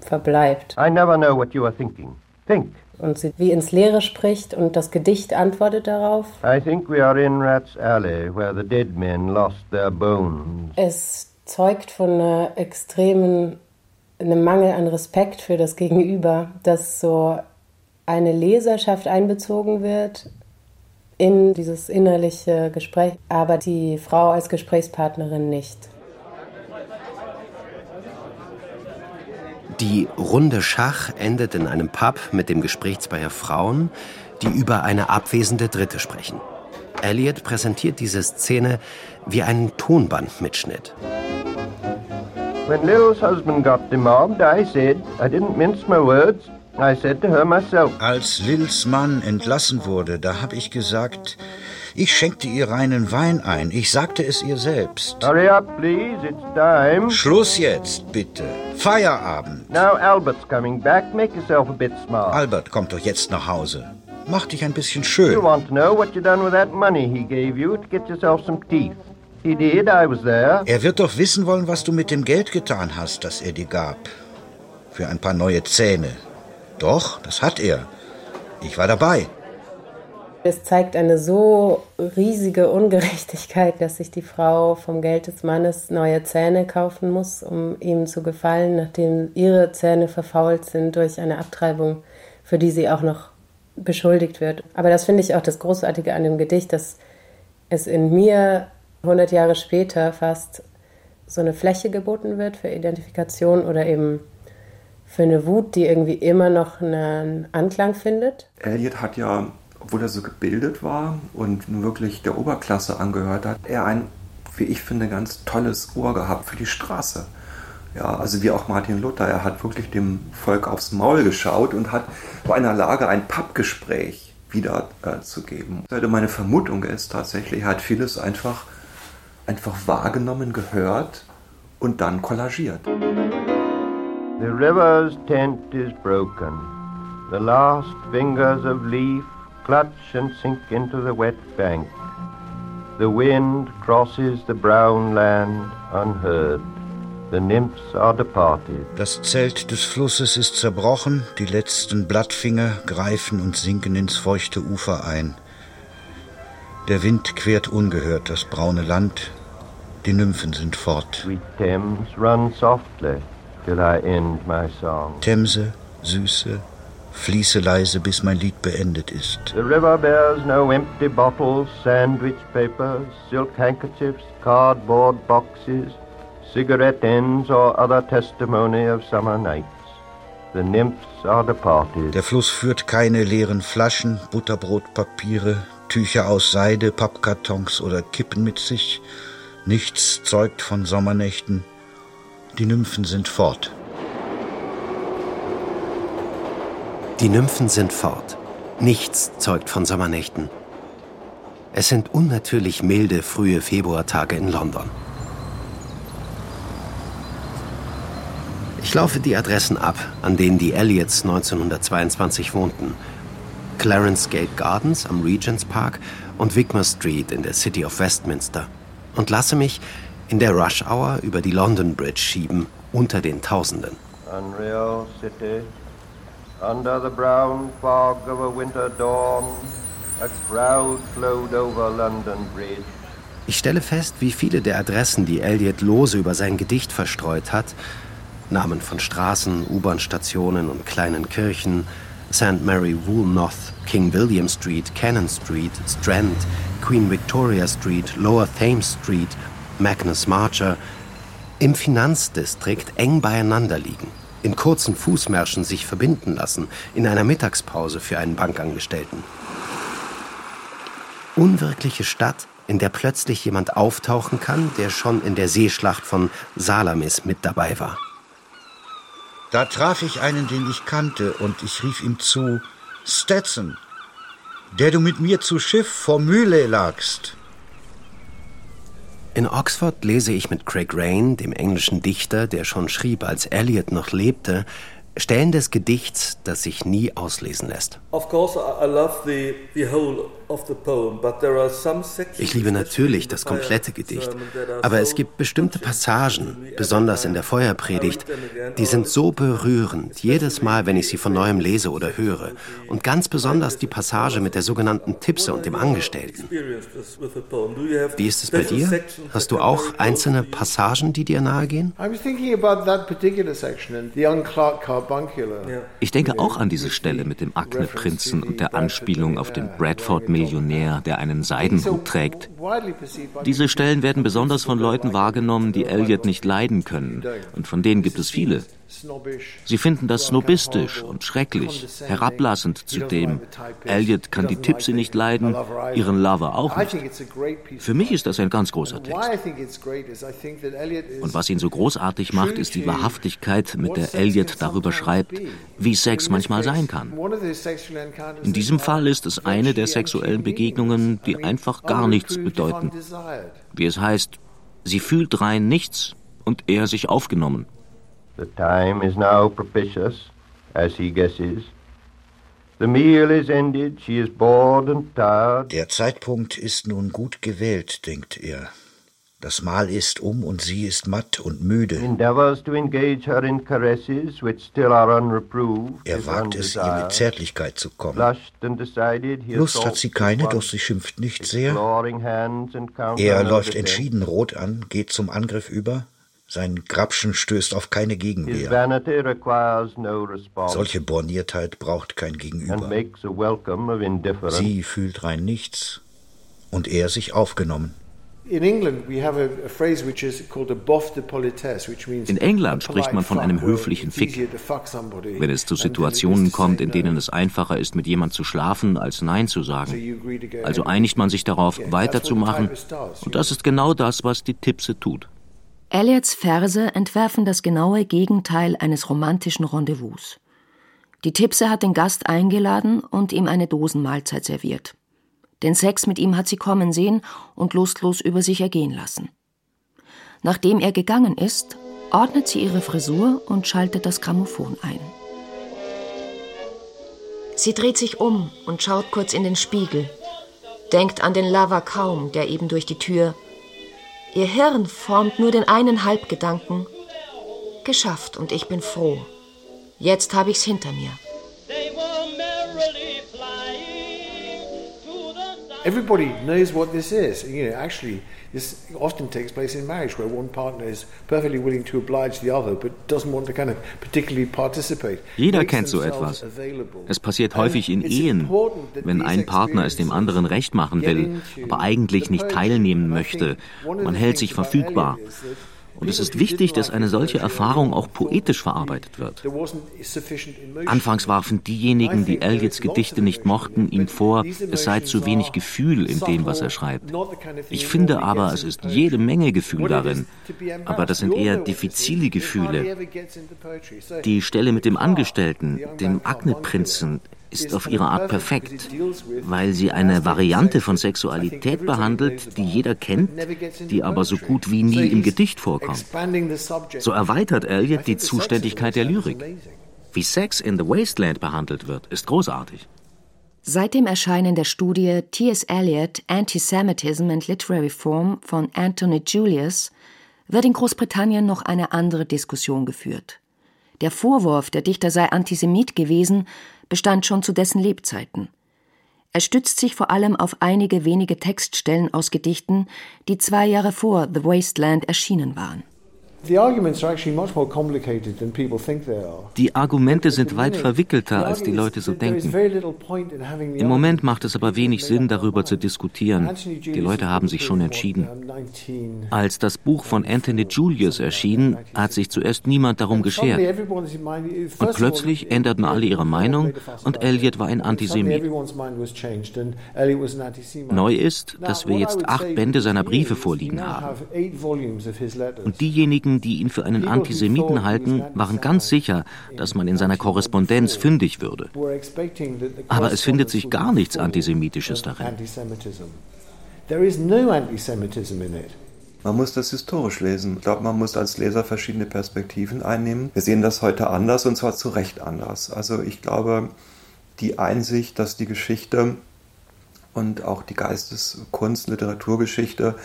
verbleibt. I never know what you are thinking. Think. Und sie wie ins Leere spricht und das Gedicht antwortet darauf. I think we are in Rat's Alley, where the dead men lost their bones. Es zeugt von einer extremen einem Mangel an Respekt für das Gegenüber, dass so eine Leserschaft einbezogen wird in dieses innerliche Gespräch, aber die Frau als Gesprächspartnerin nicht. Die Runde Schach endet in einem Pub mit dem Gespräch zweier Frauen, die über eine abwesende Dritte sprechen. Elliot präsentiert diese Szene wie einen Tonbandmitschnitt. When Lil's husband got demobbed, I said, I didn't mince my words, I said to her myself. Als Lils Mann entlassen wurde, da habe ich gesagt, ich schenkte ihr reinen Wein ein. Ich sagte es ihr selbst. Hurry up, please. It's time. Schluss jetzt, bitte. Feierabend. Now Albert's coming back. Make yourself a bit smart. Albert kommt doch jetzt nach Hause. Mach dich ein bisschen schön. You want to know what you done with that money he gave you to get yourself some teeth. He did, I was there. Er wird doch wissen wollen, was du mit dem Geld getan hast, das er dir gab. Für ein paar neue Zähne. Doch, das hat er. Ich war dabei. Es zeigt eine so riesige Ungerechtigkeit, dass sich die Frau vom Geld des Mannes neue Zähne kaufen muss, um ihm zu gefallen, nachdem ihre Zähne verfault sind durch eine Abtreibung, für die sie auch noch beschuldigt wird. Aber das finde ich auch das Großartige an dem Gedicht, dass es in mir 100 Jahre später fast so eine Fläche geboten wird für Identifikation oder eben für eine Wut, die irgendwie immer noch einen Anklang findet. Elliot hat ja obwohl er so gebildet war und wirklich der Oberklasse angehört hat, er ein, wie ich finde, ganz tolles Ohr gehabt für die Straße. Ja, also wie auch Martin Luther, er hat wirklich dem Volk aufs Maul geschaut und hat bei einer Lage ein Pappgespräch wiederzugeben. Äh, meine Vermutung ist tatsächlich, er hat vieles einfach, einfach wahrgenommen, gehört und dann kollagiert. The river's tent is broken. The last fingers of leaf clutch and sink into the wet bank. The wind crosses the brown land unheard. The nymphs are departed. Das Zelt des Flusses ist zerbrochen, die letzten Blattfinger greifen und sinken ins feuchte Ufer ein. Der Wind quert ungehört das braune Land, die Nymphen sind fort. Sweet Thames, run softly till I end my song. Themse, süße, Fließe leise, bis mein Lied beendet ist. The river bears no empty bottles, sandwich papers, silk handkerchiefs, cardboard boxes, cigarette ends or other testimony of summer nights. The nymphs are departed. Der Fluss führt keine leeren Flaschen, Butterbrotpapiere, Tücher aus Seide, Pappkartons oder Kippen mit sich. Nichts zeugt von Sommernächten. Die Nymphen sind fort. Die Nymphen sind fort. Nichts zeugt von Sommernächten. Es sind unnatürlich milde frühe Februartage in London. Ich laufe die Adressen ab, an denen die Elliots 1922 wohnten. Clarence Gate Gardens am Regent's Park und Wigmore Street in der City of Westminster und lasse mich in der Rush Hour über die London Bridge schieben, unter den Tausenden. Unreal City, under the brown fog of a winter dawn, a crowd flowed over London Bridge. Ich stelle fest, wie viele der Adressen, die Eliot lose über sein Gedicht verstreut hat, Namen von Straßen, U-Bahn-Stationen und kleinen Kirchen, St. Mary Woolnoth, King William Street, Cannon Street, Strand, Queen Victoria Street, Lower Thames Street, Magnus Marcher, im Finanzdistrikt eng beieinander liegen, in kurzen Fußmärschen sich verbinden lassen, in einer Mittagspause für einen Bankangestellten. Unwirkliche Stadt, in der plötzlich jemand auftauchen kann, der schon in der Seeschlacht von Salamis mit dabei war. Da traf ich einen, den ich kannte, und ich rief ihm zu, Stetson, der du mit mir zu Schiff vor Mühle lagst. In Oxford lese ich mit Craig Rain, dem englischen Dichter, der schon schrieb, als Eliot noch lebte, Stellen des Gedichts, das sich nie auslesen lässt. Ich liebe natürlich das komplette Gedicht, aber es gibt bestimmte Passagen, besonders in der Feuerpredigt, die sind so berührend, jedes Mal, wenn ich sie von neuem lese oder höre. Und ganz besonders die Passage mit der sogenannten Tipse und dem Angestellten. Wie ist es bei dir? Hast du auch einzelne Passagen, die dir nahegehen? I was thinking about that particular section the young Clark ich denke auch an diese Stelle mit dem Akne-Prinzen und der Anspielung auf den Bradford-Millionär, der einen Seidenhut trägt. Diese Stellen werden besonders von Leuten wahrgenommen, die Elliot nicht leiden können. Und von denen gibt es viele. Sie finden das snobistisch und schrecklich, herablassend zudem. Elliot kann die Tipsy nicht leiden, ihren Lover auch nicht. Für mich ist das ein ganz großer Text. Und was ihn so großartig macht, ist die Wahrhaftigkeit, mit der Elliot darüber schreibt, wie Sex manchmal sein kann. In diesem Fall ist es eine der sexuellen Begegnungen, die einfach gar nichts bedeuten. Wie es heißt, sie fühlt rein nichts und er sich aufgenommen. The time is now propitious, as he guesses. The meal is ended, she is bored and tired. Der Zeitpunkt ist nun gut gewählt, denkt er. Das Mahl ist um und sie ist matt und müde. Endeavors to engage her in caresses which still are unreproved. Er wagt es, ihr mit Zärtlichkeit zu kommen. Lust hat sie keine, doch sie schimpft nicht sehr. Er läuft entschieden rot an, geht zum Angriff über. Sein Grapschen stößt auf keine Gegenwehr. Solche Borniertheit braucht kein Gegenüber. Sie fühlt rein nichts und er sich aufgenommen. In England spricht man von einem höflichen Fick. Wenn es zu Situationen kommt, in denen es einfacher ist, mit jemand zu schlafen, als Nein zu sagen. Also einigt man sich darauf, weiterzumachen. Und das ist genau das, was die Tipse tut. Elliots Verse entwerfen das genaue Gegenteil eines romantischen Rendezvous. Die Tipse hat den Gast eingeladen und ihm eine Dosenmahlzeit serviert. Den Sex mit ihm hat sie kommen sehen und lustlos über sich ergehen lassen. Nachdem er gegangen ist, ordnet sie ihre Frisur und schaltet das Grammophon ein. Sie dreht sich um und schaut kurz in den Spiegel, denkt an den Lover kaum, der eben durch die Tür Ihr Hirn formt nur den einen Halbgedanken. Geschafft und ich bin froh. Jetzt habe ich's hinter mir. Everybody knows what this is. You know, actually, this often takes place in marriage where one partner is perfectly willing to oblige the other, but doesn't want to kind of particularly participate. Jeder kennt so etwas. Es passiert häufig in Ehen, wenn ein Partner es dem anderen recht machen will, aber eigentlich nicht teilnehmen möchte. Man hält sich verfügbar. Und es ist wichtig, dass eine solche Erfahrung auch poetisch verarbeitet wird. Anfangs warfen diejenigen, die Elliots Gedichte nicht mochten, ihm vor, es sei zu wenig Gefühl in dem, was er schreibt. Ich finde aber, es ist jede Menge Gefühl darin. Aber das sind eher diffizile Gefühle. Die Stelle mit dem Angestellten, dem Akneprinzen, ist auf ihre Art perfekt, weil sie eine Variante von Sexualität behandelt, die jeder kennt, die aber so gut wie nie im Gedicht vorkommt. So erweitert Eliot die Zuständigkeit der Lyrik. Wie Sex in the Wasteland behandelt wird, ist großartig. Seit dem Erscheinen der Studie T.S. Eliot Antisemitism and Literary Form von Anthony Julius wird in Großbritannien noch eine andere Diskussion geführt. Der Vorwurf, der Dichter sei Antisemit gewesen, bestand schon zu dessen Lebzeiten. Er stützt sich vor allem auf einige wenige Textstellen aus Gedichten, die zwei Jahre vor The Wasteland erschienen waren. Die Argumente sind weit verwickelter, als die Leute so denken. Im Moment macht es aber wenig Sinn, darüber zu diskutieren. Die Leute haben sich schon entschieden. Als das Buch von Anthony Julius erschien, hat sich zuerst niemand darum geschert. Und plötzlich änderten alle ihre Meinung und Eliot war ein Antisemit. Neu ist, dass wir jetzt acht Bände seiner Briefe vorliegen haben. Und diejenigen, Diejenigen, die ihn für einen Antisemiten halten, waren ganz sicher, dass man in seiner Korrespondenz fündig würde. Aber es findet sich gar nichts Antisemitisches darin. Man muss das historisch lesen. Ich glaube, man muss als Leser verschiedene Perspektiven einnehmen. Wir sehen das heute anders und zwar zu Recht anders. Also ich glaube, die Einsicht, dass die Geschichte und auch die Geisteskunst, Literaturgeschichte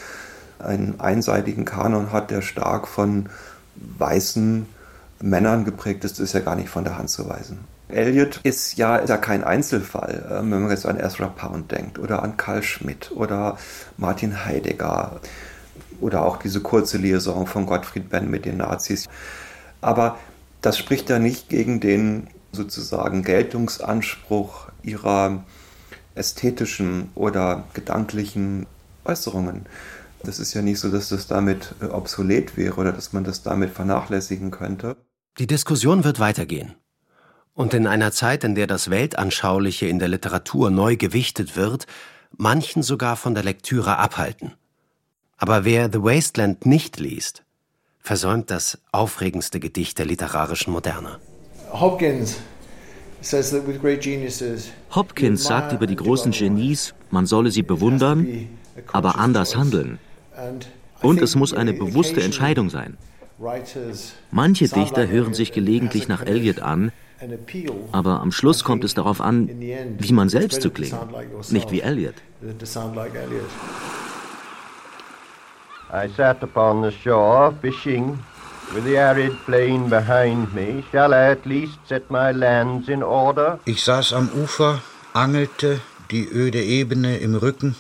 einen einseitigen Kanon hat, der stark von weißen Männern geprägt ist, ist ja gar nicht von der Hand zu weisen. Eliot ist ja, ist ja kein Einzelfall, ähm, wenn man jetzt an Ezra Pound denkt oder an Karl Schmidt oder Martin Heidegger oder auch diese kurze Liaison von Gottfried Benn mit den Nazis. Aber das spricht ja nicht gegen den sozusagen Geltungsanspruch ihrer ästhetischen oder gedanklichen Äußerungen. Das ist ja nicht so, dass das damit äh, obsolet wäre oder dass man das damit vernachlässigen könnte. Die Diskussion wird weitergehen. Und in einer Zeit, in der das Weltanschauliche in der Literatur neu gewichtet wird, manchen sogar von der Lektüre abhalten. Aber wer The Wasteland nicht liest, versäumt das aufregendste Gedicht der literarischen Moderne. Hopkins Hopkins sagt über die großen Genies, man solle sie bewundern, aber anders handeln. Und es muss eine bewusste Entscheidung sein. Manche Dichter hören sich gelegentlich nach Eliot an, aber am Schluss kommt es darauf an, wie man selbst zu klingen, nicht wie Eliot. I sat upon the shore fishing with the arid plain behind me. Shall I at least set my lands in order? Ich saß am Ufer, angelte, die öde Ebene im Rücken.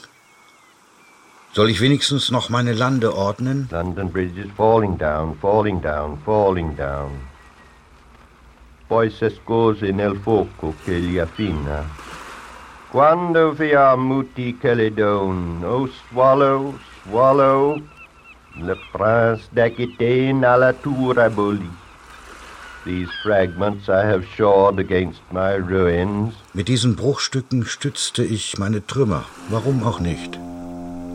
Soll ich wenigstens noch meine Lande ordnen? London Bridge is falling down, falling down, falling down. Poi se scose nel fuoco che gli affina. Quando via muti Caledon, oh swallow, swallow, le prince d'Aquitaine à la tour abolie. These fragments I have shored against my ruins. Mit diesen Bruchstücken stützte ich meine Trümmer. Warum auch nicht?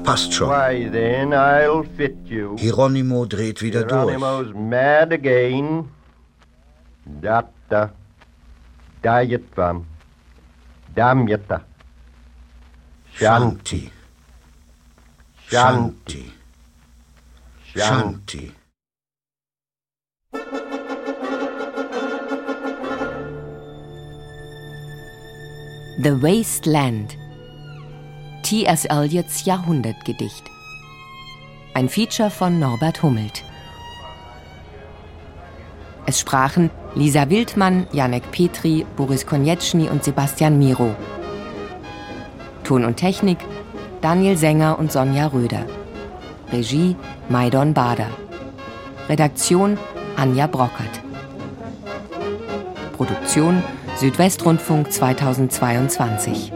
Passt schon. Why then I'll fit you. Hieronymo dreht wieder Hieronymo's durch. mad again. Datta. Dayatvam. Damyata. Shanti. Shanti. Shanti. The Waste Land T.S. Eliots Jahrhundertgedicht. Ein Feature von Norbert Hummelt. Es sprachen Lisa Wildmann, Janek Petri, Boris Konieczny und Sebastian Miro. Ton und Technik Daniel Sänger und Sonja Röder. Regie Maidon Bader. Redaktion Anja Brockert. Produktion Südwestrundfunk 2022.